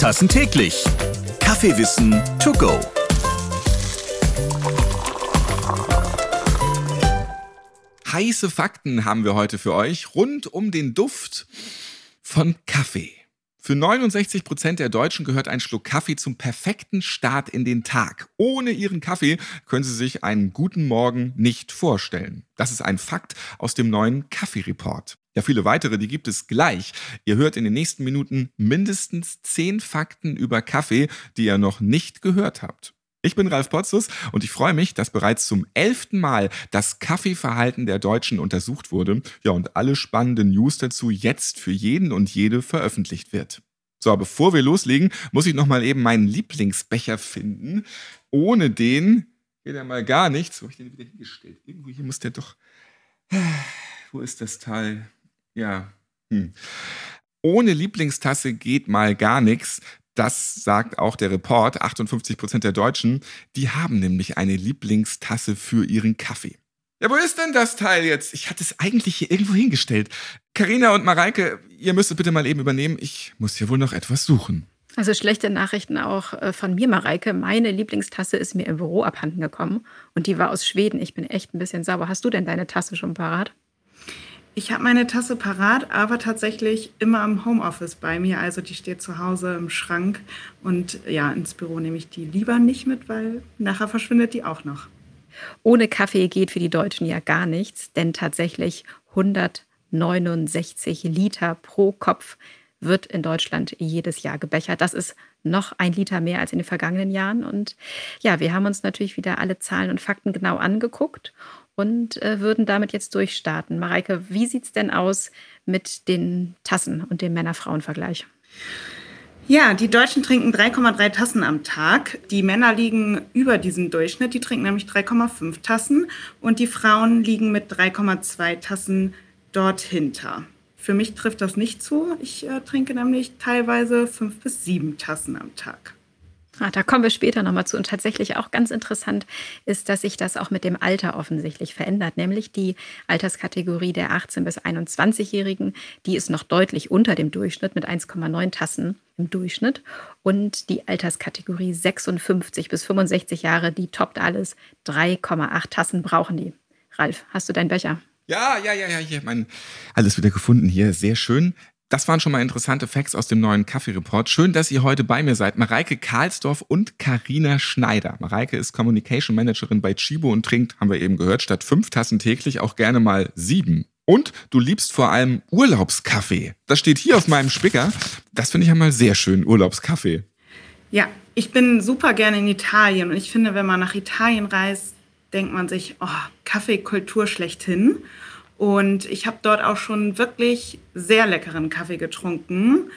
Tassen täglich. Kaffeewissen to go. Heiße Fakten haben wir heute für euch rund um den Duft von Kaffee. Für 69 Prozent der Deutschen gehört ein Schluck Kaffee zum perfekten Start in den Tag. Ohne ihren Kaffee können sie sich einen guten Morgen nicht vorstellen. Das ist ein Fakt aus dem neuen Kaffee-Report. Ja, viele weitere, die gibt es gleich. Ihr hört in den nächsten Minuten mindestens zehn Fakten über Kaffee, die ihr noch nicht gehört habt. Ich bin Ralf Potzus und ich freue mich, dass bereits zum elften Mal das Kaffeeverhalten der Deutschen untersucht wurde. Ja, und alle spannenden News dazu jetzt für jeden und jede veröffentlicht wird. So, bevor wir loslegen, muss ich nochmal eben meinen Lieblingsbecher finden. Ohne den geht ja mal gar nichts. Wo habe ich den wieder hingestellt? Irgendwo hier muss der doch. Wo ist das Teil? Ja. Hm. Ohne Lieblingstasse geht mal gar nichts. Das sagt auch der Report. 58 Prozent der Deutschen, die haben nämlich eine Lieblingstasse für ihren Kaffee. Ja, wo ist denn das Teil jetzt? Ich hatte es eigentlich hier irgendwo hingestellt. Karina und Mareike, ihr müsstet bitte mal eben übernehmen. Ich muss hier wohl noch etwas suchen. Also schlechte Nachrichten auch äh, von mir, Mareike. Meine Lieblingstasse ist mir im Büro abhanden gekommen und die war aus Schweden. Ich bin echt ein bisschen sauer. Hast du denn deine Tasse schon parat? Ich habe meine Tasse parat, aber tatsächlich immer im Homeoffice bei mir. Also die steht zu Hause im Schrank. Und ja, ins Büro nehme ich die lieber nicht mit, weil nachher verschwindet die auch noch. Ohne Kaffee geht für die Deutschen ja gar nichts, denn tatsächlich 169 Liter pro Kopf wird in Deutschland jedes Jahr gebechert. Das ist noch ein Liter mehr als in den vergangenen Jahren. Und ja, wir haben uns natürlich wieder alle Zahlen und Fakten genau angeguckt und äh, würden damit jetzt durchstarten. Mareike, wie sieht es denn aus mit den Tassen und dem Männer-Frauen-Vergleich? Ja, die Deutschen trinken 3,3 Tassen am Tag. Die Männer liegen über diesem Durchschnitt. Die trinken nämlich 3,5 Tassen und die Frauen liegen mit 3,2 Tassen dort hinter. Für mich trifft das nicht zu. Ich äh, trinke nämlich teilweise fünf bis sieben Tassen am Tag. Ah, da kommen wir später nochmal zu. Und tatsächlich auch ganz interessant ist, dass sich das auch mit dem Alter offensichtlich verändert. Nämlich die Alterskategorie der 18- bis 21-Jährigen, die ist noch deutlich unter dem Durchschnitt mit 1,9 Tassen im Durchschnitt. Und die Alterskategorie 56 bis 65 Jahre, die toppt alles. 3,8 Tassen brauchen die. Ralf, hast du deinen Becher? Ja, ja, ja, ja, hier, mein, alles wieder gefunden hier. Sehr schön. Das waren schon mal interessante Facts aus dem neuen Kaffee-Report. Schön, dass ihr heute bei mir seid. Mareike Karlsdorf und Karina Schneider. Mareike ist Communication Managerin bei Chibo und trinkt, haben wir eben gehört, statt fünf Tassen täglich auch gerne mal sieben. Und du liebst vor allem Urlaubskaffee. Das steht hier auf meinem Spicker. Das finde ich einmal sehr schön, Urlaubskaffee. Ja, ich bin super gerne in Italien und ich finde, wenn man nach Italien reist, denkt man sich, oh, Kaffeekultur schlechthin. Und ich habe dort auch schon wirklich sehr leckeren Kaffee getrunken,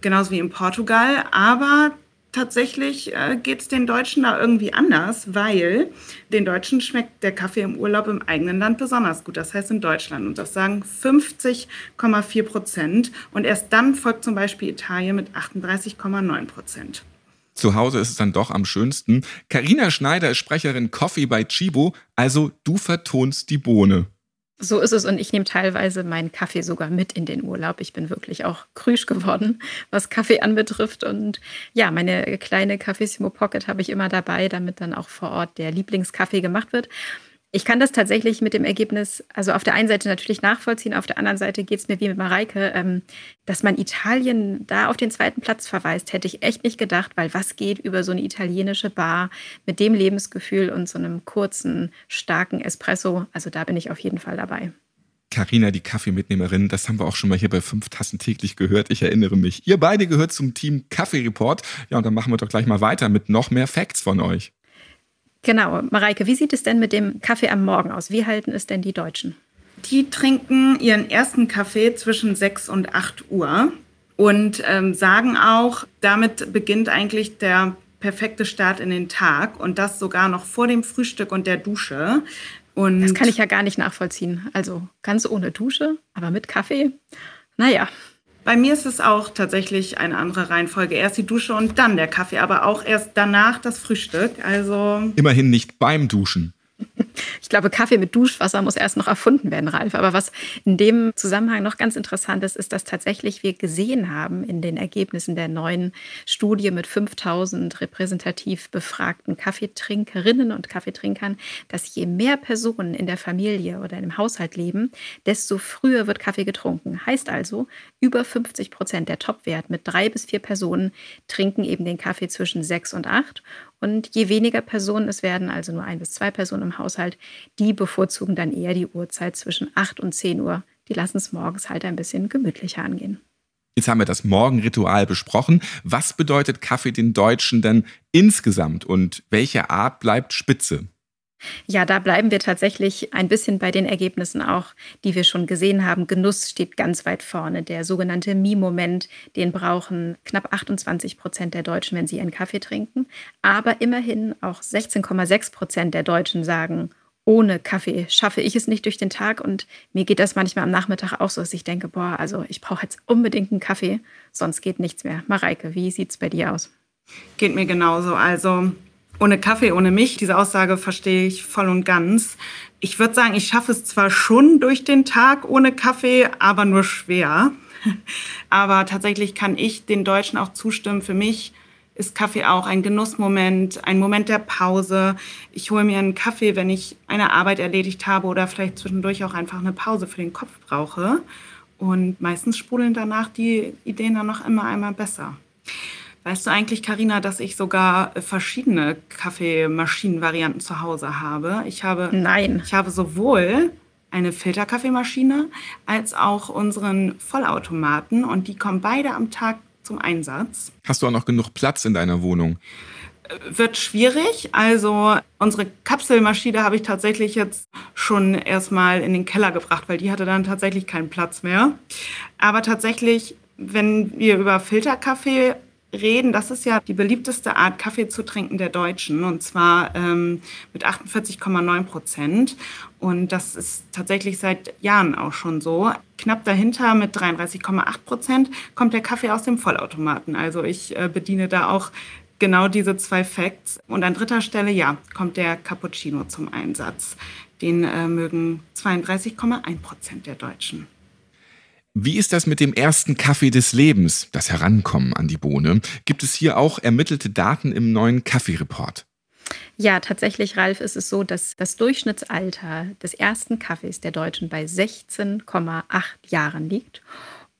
genauso wie in Portugal. Aber tatsächlich äh, geht es den Deutschen da irgendwie anders, weil den Deutschen schmeckt der Kaffee im Urlaub im eigenen Land besonders gut. Das heißt in Deutschland. Und das sagen 50,4 Prozent. Und erst dann folgt zum Beispiel Italien mit 38,9 Prozent. Zu Hause ist es dann doch am schönsten. Karina Schneider ist Sprecherin Coffee bei Chibo, also du vertonst die Bohne. So ist es und ich nehme teilweise meinen Kaffee sogar mit in den Urlaub. Ich bin wirklich auch krüsch geworden, was Kaffee anbetrifft. Und ja, meine kleine Cafissimo Pocket habe ich immer dabei, damit dann auch vor Ort der Lieblingskaffee gemacht wird. Ich kann das tatsächlich mit dem Ergebnis, also auf der einen Seite natürlich nachvollziehen, auf der anderen Seite geht es mir wie mit Mareike, ähm, dass man Italien da auf den zweiten Platz verweist, hätte ich echt nicht gedacht, weil was geht über so eine italienische Bar mit dem Lebensgefühl und so einem kurzen, starken Espresso? Also da bin ich auf jeden Fall dabei. Carina, die Kaffeemitnehmerin, das haben wir auch schon mal hier bei fünf Tassen täglich gehört. Ich erinnere mich. Ihr beide gehört zum Team Kaffee Report. Ja, und dann machen wir doch gleich mal weiter mit noch mehr Facts von euch. Genau. Mareike, wie sieht es denn mit dem Kaffee am Morgen aus? Wie halten es denn die Deutschen? Die trinken ihren ersten Kaffee zwischen 6 und 8 Uhr und ähm, sagen auch, damit beginnt eigentlich der perfekte Start in den Tag und das sogar noch vor dem Frühstück und der Dusche. Und das kann ich ja gar nicht nachvollziehen. Also ganz ohne Dusche, aber mit Kaffee. Naja, bei mir ist es auch tatsächlich eine andere Reihenfolge. Erst die Dusche und dann der Kaffee, aber auch erst danach das Frühstück. Also immerhin nicht beim Duschen. Ich glaube, Kaffee mit Duschwasser muss erst noch erfunden werden, Ralf. Aber was in dem Zusammenhang noch ganz interessant ist, ist, dass tatsächlich wir gesehen haben in den Ergebnissen der neuen Studie mit 5000 repräsentativ befragten Kaffeetrinkerinnen und Kaffeetrinkern, dass je mehr Personen in der Familie oder im Haushalt leben, desto früher wird Kaffee getrunken. Heißt also, über 50 Prozent der Topwert mit drei bis vier Personen trinken eben den Kaffee zwischen sechs und acht. Und je weniger Personen es werden, also nur ein bis zwei Personen im Haushalt, die bevorzugen dann eher die Uhrzeit zwischen 8 und 10 Uhr. Die lassen es morgens halt ein bisschen gemütlicher angehen. Jetzt haben wir das Morgenritual besprochen. Was bedeutet Kaffee den Deutschen denn insgesamt und welche Art bleibt spitze? Ja, da bleiben wir tatsächlich ein bisschen bei den Ergebnissen auch, die wir schon gesehen haben. Genuss steht ganz weit vorne. Der sogenannte Mi-Moment, den brauchen knapp 28 Prozent der Deutschen, wenn sie einen Kaffee trinken. Aber immerhin auch 16,6 Prozent der Deutschen sagen, ohne Kaffee schaffe ich es nicht durch den Tag. Und mir geht das manchmal am Nachmittag auch so, dass ich denke, boah, also ich brauche jetzt unbedingt einen Kaffee, sonst geht nichts mehr. Mareike, wie sieht es bei dir aus? Geht mir genauso. Also ohne Kaffee, ohne mich. Diese Aussage verstehe ich voll und ganz. Ich würde sagen, ich schaffe es zwar schon durch den Tag ohne Kaffee, aber nur schwer. Aber tatsächlich kann ich den Deutschen auch zustimmen. Für mich ist Kaffee auch ein Genussmoment, ein Moment der Pause. Ich hole mir einen Kaffee, wenn ich eine Arbeit erledigt habe oder vielleicht zwischendurch auch einfach eine Pause für den Kopf brauche. Und meistens sprudeln danach die Ideen dann noch immer einmal besser. Weißt du eigentlich, Karina, dass ich sogar verschiedene Kaffeemaschinenvarianten zu Hause habe? Ich habe Nein. Ich habe sowohl eine Filterkaffeemaschine als auch unseren Vollautomaten und die kommen beide am Tag zum Einsatz. Hast du auch noch genug Platz in deiner Wohnung? Wird schwierig. Also unsere Kapselmaschine habe ich tatsächlich jetzt schon erstmal in den Keller gebracht, weil die hatte dann tatsächlich keinen Platz mehr. Aber tatsächlich, wenn wir über Filterkaffee reden, das ist ja die beliebteste Art, Kaffee zu trinken der Deutschen, und zwar ähm, mit 48,9 Prozent. Und das ist tatsächlich seit Jahren auch schon so. Knapp dahinter mit 33,8 Prozent kommt der Kaffee aus dem Vollautomaten. Also ich äh, bediene da auch genau diese zwei Facts. Und an dritter Stelle, ja, kommt der Cappuccino zum Einsatz. Den äh, mögen 32,1 Prozent der Deutschen. Wie ist das mit dem ersten Kaffee des Lebens, das Herankommen an die Bohne? Gibt es hier auch ermittelte Daten im neuen Kaffeereport? Ja, tatsächlich, Ralf, ist es so, dass das Durchschnittsalter des ersten Kaffees der Deutschen bei 16,8 Jahren liegt.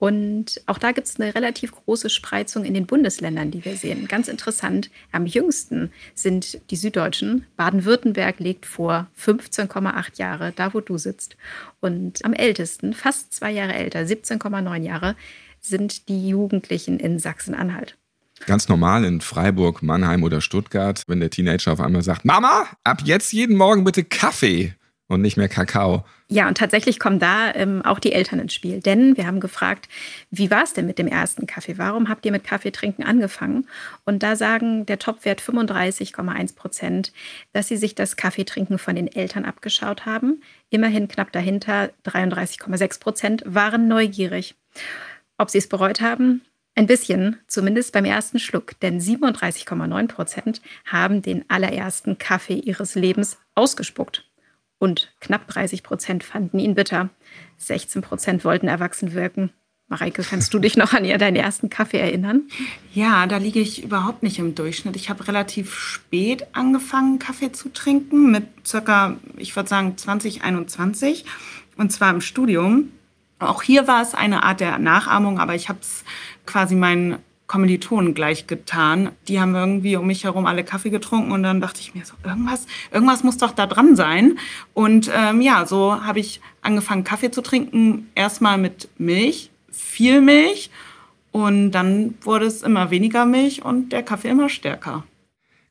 Und auch da gibt es eine relativ große Spreizung in den Bundesländern, die wir sehen. Ganz interessant, am jüngsten sind die Süddeutschen. Baden-Württemberg legt vor 15,8 Jahre, da wo du sitzt. Und am ältesten, fast zwei Jahre älter, 17,9 Jahre, sind die Jugendlichen in Sachsen-Anhalt. Ganz normal in Freiburg, Mannheim oder Stuttgart, wenn der Teenager auf einmal sagt, Mama, ab jetzt jeden Morgen bitte Kaffee und nicht mehr Kakao. Ja, und tatsächlich kommen da ähm, auch die Eltern ins Spiel. Denn wir haben gefragt, wie war es denn mit dem ersten Kaffee? Warum habt ihr mit Kaffeetrinken angefangen? Und da sagen der Topwert 35,1 Prozent, dass sie sich das Kaffeetrinken von den Eltern abgeschaut haben. Immerhin knapp dahinter 33,6 Prozent waren neugierig. Ob sie es bereut haben? Ein bisschen, zumindest beim ersten Schluck, denn 37,9 Prozent haben den allerersten Kaffee ihres Lebens ausgespuckt und knapp 30 Prozent fanden ihn bitter. 16 Prozent wollten erwachsen wirken. Mareike, kannst du dich noch an deinen ersten Kaffee erinnern? Ja, da liege ich überhaupt nicht im Durchschnitt. Ich habe relativ spät angefangen, Kaffee zu trinken, mit circa, ich würde sagen, 2021. Und zwar im Studium. Auch hier war es eine Art der Nachahmung, aber ich habe es quasi meinen Kommilitonen gleich getan. Die haben irgendwie um mich herum alle Kaffee getrunken und dann dachte ich mir so, irgendwas, irgendwas muss doch da dran sein. Und ähm, ja, so habe ich angefangen, Kaffee zu trinken. Erstmal mit Milch, viel Milch. Und dann wurde es immer weniger Milch und der Kaffee immer stärker.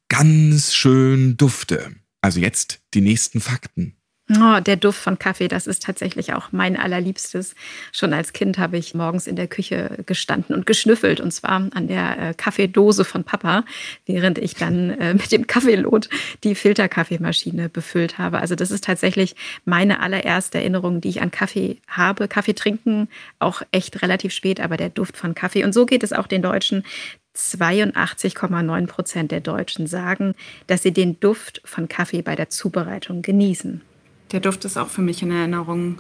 Ganz schön dufte. Also jetzt die nächsten Fakten. Oh, der Duft von Kaffee, das ist tatsächlich auch mein allerliebstes. Schon als Kind habe ich morgens in der Küche gestanden und geschnüffelt und zwar an der äh, Kaffeedose von Papa, während ich dann äh, mit dem Kaffeelot die Filterkaffeemaschine befüllt habe. Also das ist tatsächlich meine allererste Erinnerung, die ich an Kaffee habe. Kaffee trinken auch echt relativ spät, aber der Duft von Kaffee. Und so geht es auch den Deutschen. 82,9 Prozent der Deutschen sagen, dass sie den Duft von Kaffee bei der Zubereitung genießen. Der Duft ist auch für mich in Erinnerung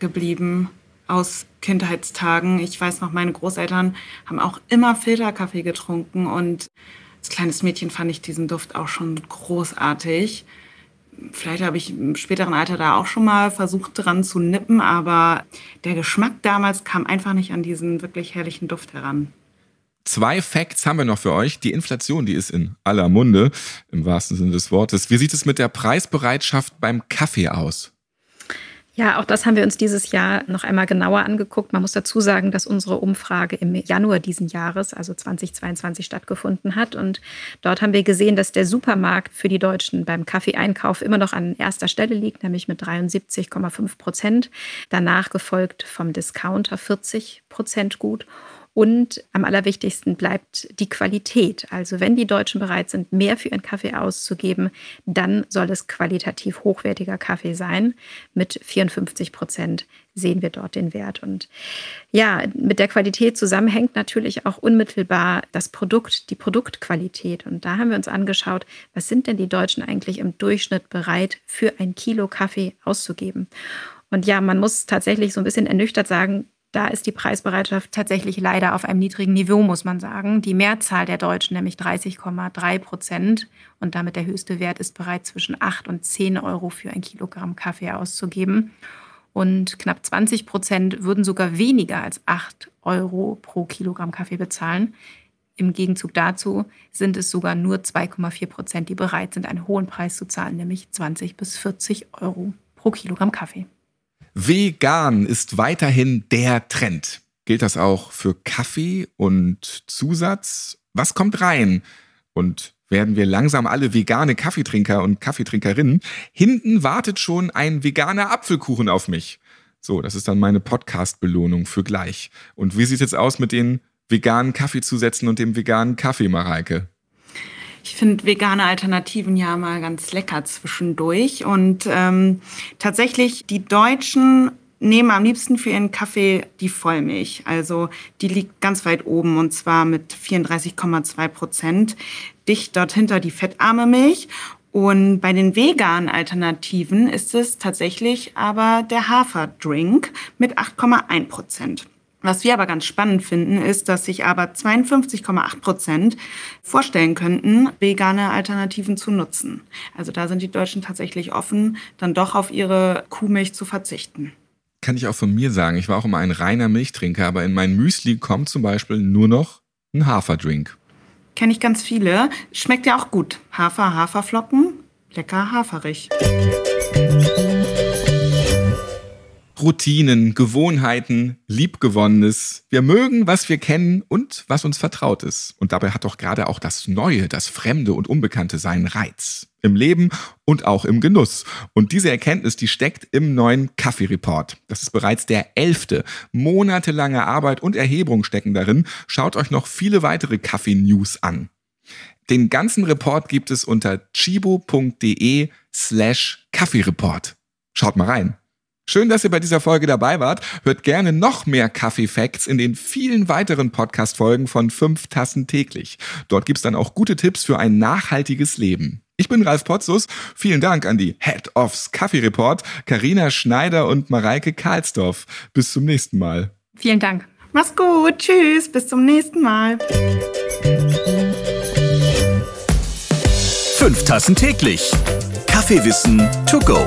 geblieben aus Kindheitstagen. Ich weiß noch, meine Großeltern haben auch immer Filterkaffee getrunken und als kleines Mädchen fand ich diesen Duft auch schon großartig. Vielleicht habe ich im späteren Alter da auch schon mal versucht dran zu nippen, aber der Geschmack damals kam einfach nicht an diesen wirklich herrlichen Duft heran. Zwei Facts haben wir noch für euch. Die Inflation, die ist in aller Munde, im wahrsten Sinne des Wortes. Wie sieht es mit der Preisbereitschaft beim Kaffee aus? Ja, auch das haben wir uns dieses Jahr noch einmal genauer angeguckt. Man muss dazu sagen, dass unsere Umfrage im Januar diesen Jahres, also 2022, stattgefunden hat. Und dort haben wir gesehen, dass der Supermarkt für die Deutschen beim Kaffeeeinkauf immer noch an erster Stelle liegt, nämlich mit 73,5 Prozent. Danach gefolgt vom Discounter 40 Prozent gut. Und am allerwichtigsten bleibt die Qualität. Also wenn die Deutschen bereit sind, mehr für ihren Kaffee auszugeben, dann soll es qualitativ hochwertiger Kaffee sein. Mit 54 Prozent sehen wir dort den Wert. Und ja, mit der Qualität zusammenhängt natürlich auch unmittelbar das Produkt, die Produktqualität. Und da haben wir uns angeschaut, was sind denn die Deutschen eigentlich im Durchschnitt bereit, für ein Kilo Kaffee auszugeben. Und ja, man muss tatsächlich so ein bisschen ernüchtert sagen, da ist die Preisbereitschaft tatsächlich leider auf einem niedrigen Niveau, muss man sagen. Die Mehrzahl der Deutschen, nämlich 30,3 Prozent, und damit der höchste Wert ist bereit, zwischen 8 und 10 Euro für ein Kilogramm Kaffee auszugeben. Und knapp 20 Prozent würden sogar weniger als 8 Euro pro Kilogramm Kaffee bezahlen. Im Gegenzug dazu sind es sogar nur 2,4 Prozent, die bereit sind, einen hohen Preis zu zahlen, nämlich 20 bis 40 Euro pro Kilogramm Kaffee. Vegan ist weiterhin der Trend. Gilt das auch für Kaffee und Zusatz? Was kommt rein? Und werden wir langsam alle vegane Kaffeetrinker und Kaffeetrinkerinnen? Hinten wartet schon ein veganer Apfelkuchen auf mich. So, das ist dann meine Podcast-Belohnung für gleich. Und wie sieht es jetzt aus mit den veganen Kaffeezusätzen und dem veganen Kaffee, Mareike? Ich finde vegane Alternativen ja mal ganz lecker zwischendurch. Und ähm, tatsächlich, die Deutschen nehmen am liebsten für ihren Kaffee die Vollmilch. Also die liegt ganz weit oben und zwar mit 34,2 Prozent. Dicht dort hinter die fettarme Milch. Und bei den veganen Alternativen ist es tatsächlich aber der Haferdrink mit 8,1 Prozent. Was wir aber ganz spannend finden, ist, dass sich aber 52,8 Prozent vorstellen könnten, vegane Alternativen zu nutzen. Also da sind die Deutschen tatsächlich offen, dann doch auf ihre Kuhmilch zu verzichten. Kann ich auch von mir sagen, ich war auch immer ein reiner Milchtrinker, aber in mein Müsli kommt zum Beispiel nur noch ein Haferdrink. Kenne ich ganz viele. Schmeckt ja auch gut. Hafer, Haferflocken, lecker haferig. Routinen, Gewohnheiten, Liebgewonnenes. Wir mögen, was wir kennen und was uns vertraut ist. Und dabei hat doch gerade auch das Neue, das Fremde und Unbekannte seinen Reiz. Im Leben und auch im Genuss. Und diese Erkenntnis, die steckt im neuen Kaffee-Report. Das ist bereits der elfte. Monatelange Arbeit und Erhebung stecken darin. Schaut euch noch viele weitere Kaffee-News an. Den ganzen Report gibt es unter chibo.de slash Kaffee-Report. Schaut mal rein. Schön, dass ihr bei dieser Folge dabei wart. Hört gerne noch mehr Kaffee Facts in den vielen weiteren Podcast-Folgen von 5 Tassen täglich. Dort gibt's dann auch gute Tipps für ein nachhaltiges Leben. Ich bin Ralf Potzus. Vielen Dank an die Head ofs Kaffee Report, Karina Schneider und Mareike Karlsdorf. Bis zum nächsten Mal. Vielen Dank. Mach's gut. Tschüss. Bis zum nächsten Mal. 5 Tassen täglich. Kaffeewissen to go.